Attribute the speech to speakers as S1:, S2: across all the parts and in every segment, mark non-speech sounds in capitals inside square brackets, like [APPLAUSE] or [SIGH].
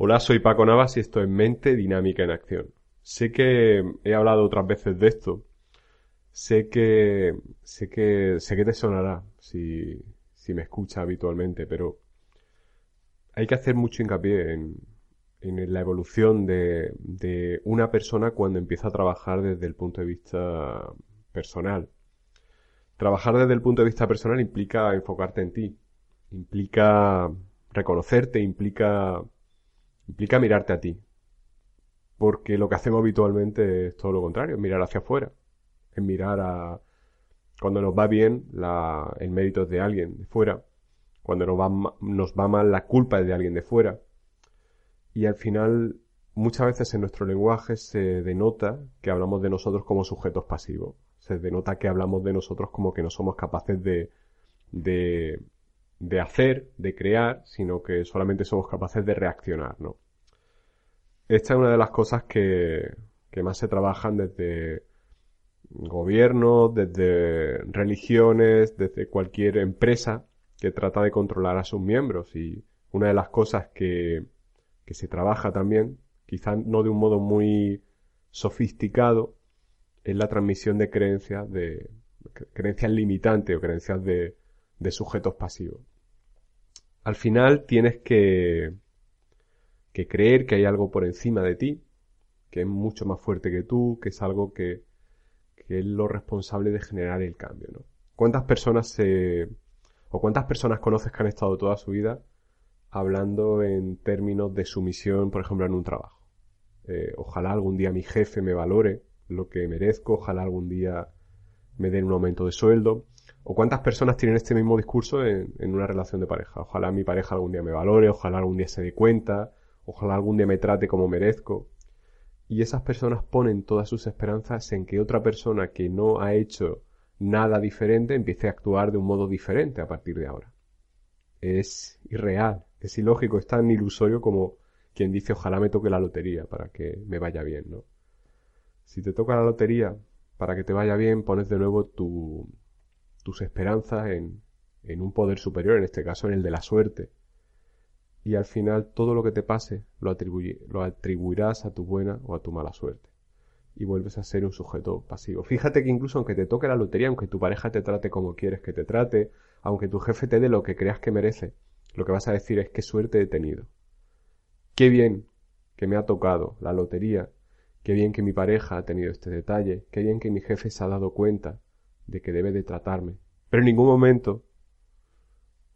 S1: Hola, soy Paco Navas y esto es Mente Dinámica en Acción. Sé que he hablado otras veces de esto. Sé que, sé que, sé que te sonará si, si me escucha habitualmente, pero hay que hacer mucho hincapié en, en la evolución de, de una persona cuando empieza a trabajar desde el punto de vista personal. Trabajar desde el punto de vista personal implica enfocarte en ti, implica reconocerte, implica implica mirarte a ti. Porque lo que hacemos habitualmente es todo lo contrario, mirar hacia afuera. Es mirar a... Cuando nos va bien, el mérito es de alguien de fuera. Cuando nos va, nos va mal, la culpa es de alguien de fuera. Y al final, muchas veces en nuestro lenguaje se denota que hablamos de nosotros como sujetos pasivos. Se denota que hablamos de nosotros como que no somos capaces de, de, de hacer, de crear, sino que solamente somos capaces de reaccionar, ¿no? Esta es una de las cosas que, que más se trabajan desde gobiernos, desde religiones, desde cualquier empresa que trata de controlar a sus miembros. Y una de las cosas que, que se trabaja también, quizá no de un modo muy sofisticado, es la transmisión de creencias de creencias limitantes o creencias de, de sujetos pasivos. Al final tienes que, que creer que hay algo por encima de ti, que es mucho más fuerte que tú, que es algo que, que es lo responsable de generar el cambio, ¿no? ¿Cuántas personas se, o cuántas personas conoces que han estado toda su vida hablando en términos de sumisión, por ejemplo, en un trabajo? Eh, ojalá algún día mi jefe me valore lo que merezco, ojalá algún día me den un aumento de sueldo. ¿O cuántas personas tienen este mismo discurso en, una relación de pareja? Ojalá mi pareja algún día me valore, ojalá algún día se dé cuenta, ojalá algún día me trate como merezco. Y esas personas ponen todas sus esperanzas en que otra persona que no ha hecho nada diferente empiece a actuar de un modo diferente a partir de ahora. Es irreal, es ilógico, es tan ilusorio como quien dice ojalá me toque la lotería para que me vaya bien, ¿no? Si te toca la lotería para que te vaya bien, pones de nuevo tu, tus esperanzas en, en un poder superior, en este caso en el de la suerte. Y al final todo lo que te pase lo, lo atribuirás a tu buena o a tu mala suerte. Y vuelves a ser un sujeto pasivo. Fíjate que incluso aunque te toque la lotería, aunque tu pareja te trate como quieres que te trate, aunque tu jefe te dé lo que creas que merece, lo que vas a decir es qué suerte he tenido. Qué bien que me ha tocado la lotería Qué bien que mi pareja ha tenido este detalle, qué bien que mi jefe se ha dado cuenta de que debe de tratarme. Pero en ningún momento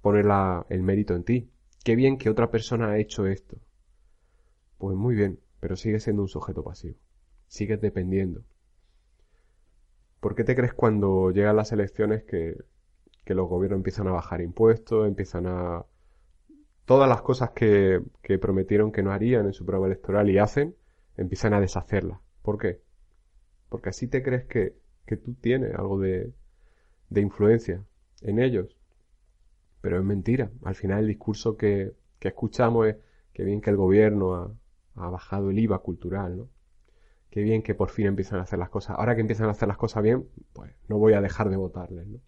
S1: pone el mérito en ti. Qué bien que otra persona ha hecho esto. Pues muy bien, pero sigues siendo un sujeto pasivo. Sigues dependiendo. ¿Por qué te crees cuando llegan las elecciones que, que los gobiernos empiezan a bajar impuestos, empiezan a... Todas las cosas que, que prometieron que no harían en su programa electoral y hacen, empiezan a deshacerla. ¿Por qué? Porque así te crees que, que tú tienes algo de, de influencia en ellos. Pero es mentira. Al final el discurso que, que escuchamos es que bien que el gobierno ha, ha, bajado el IVA cultural, ¿no? Qué bien que por fin empiezan a hacer las cosas. Ahora que empiezan a hacer las cosas bien, pues no voy a dejar de votarles, ¿no?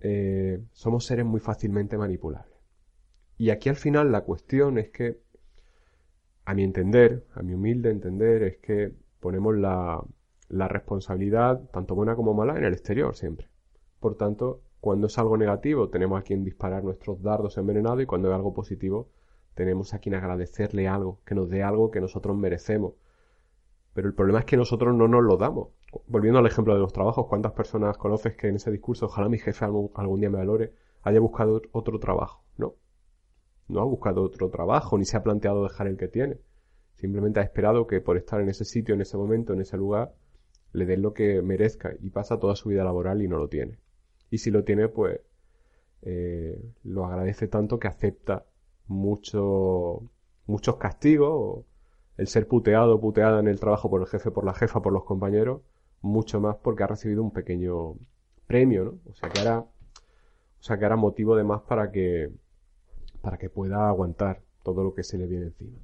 S1: Eh, somos seres muy fácilmente manipulables. Y aquí al final la cuestión es que a mi entender, a mi humilde entender, es que ponemos la, la responsabilidad, tanto buena como mala, en el exterior siempre. Por tanto, cuando es algo negativo, tenemos a quien disparar nuestros dardos envenenados y cuando es algo positivo, tenemos a quien agradecerle algo, que nos dé algo que nosotros merecemos. Pero el problema es que nosotros no nos lo damos. Volviendo al ejemplo de los trabajos, ¿cuántas personas conoces que en ese discurso, ojalá mi jefe algún, algún día me valore, haya buscado otro trabajo? No, no ha buscado otro trabajo, ni se ha planteado dejar el que tiene. Simplemente ha esperado que por estar en ese sitio, en ese momento, en ese lugar, le den lo que merezca y pasa toda su vida laboral y no lo tiene. Y si lo tiene, pues eh, lo agradece tanto que acepta mucho, muchos castigos, el ser puteado puteada en el trabajo por el jefe, por la jefa, por los compañeros, mucho más porque ha recibido un pequeño premio, ¿no? O sea que ahora, o sea que ahora motivo de más para que, para que pueda aguantar todo lo que se le viene encima.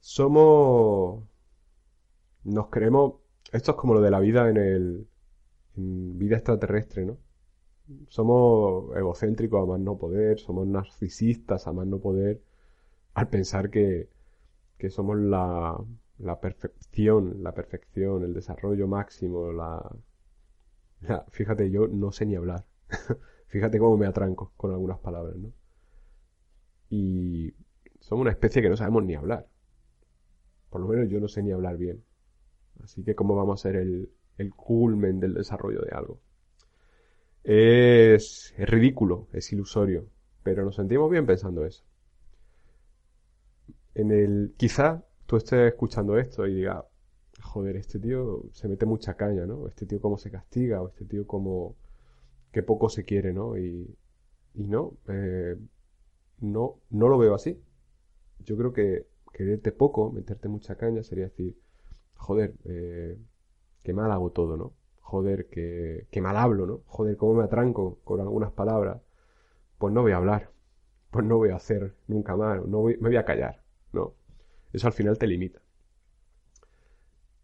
S1: Somos, nos creemos, esto es como lo de la vida en el, en vida extraterrestre, ¿no? Somos egocéntricos a más no poder, somos narcisistas a más no poder, al pensar que, que somos la, la perfección, la perfección, el desarrollo máximo, la, fíjate, yo no sé ni hablar. [LAUGHS] fíjate cómo me atranco con algunas palabras, ¿no? Y somos una especie que no sabemos ni hablar. Por lo menos yo no sé ni hablar bien. Así que cómo vamos a ser el, el culmen del desarrollo de algo. Es, es ridículo, es ilusorio, pero nos sentimos bien pensando eso. En el, quizá tú estés escuchando esto y digas, joder, este tío se mete mucha caña, ¿no? Este tío cómo se castiga, o este tío cómo, que poco se quiere, ¿no? Y, y no, eh, no, no lo veo así. Yo creo que quererte poco, meterte mucha caña, sería decir, joder, eh, qué mal hago todo, ¿no? Joder, que, qué mal hablo, ¿no? Joder, cómo me atranco con algunas palabras. Pues no voy a hablar, pues no voy a hacer nunca más, no voy, me voy a callar, ¿no? Eso al final te limita.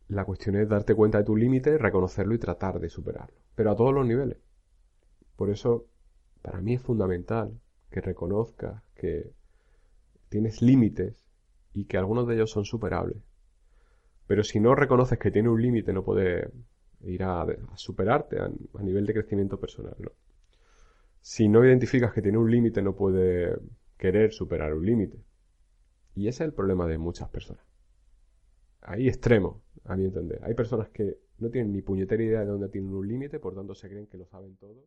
S1: La cuestión es darte cuenta de tus límites, reconocerlo y tratar de superarlo. Pero a todos los niveles. Por eso, para mí es fundamental que reconozcas que tienes límites y que algunos de ellos son superables. Pero si no reconoces que tiene un límite, no puedes ir a, superarte a, nivel de crecimiento personal. ¿no? Si no identificas que tiene un límite, no puedes querer superar un límite. Y ese es el problema de muchas personas. Hay extremos, a mi entender. Hay personas que no tienen ni puñetera idea de dónde tienen un límite, por tanto se creen que lo saben todo.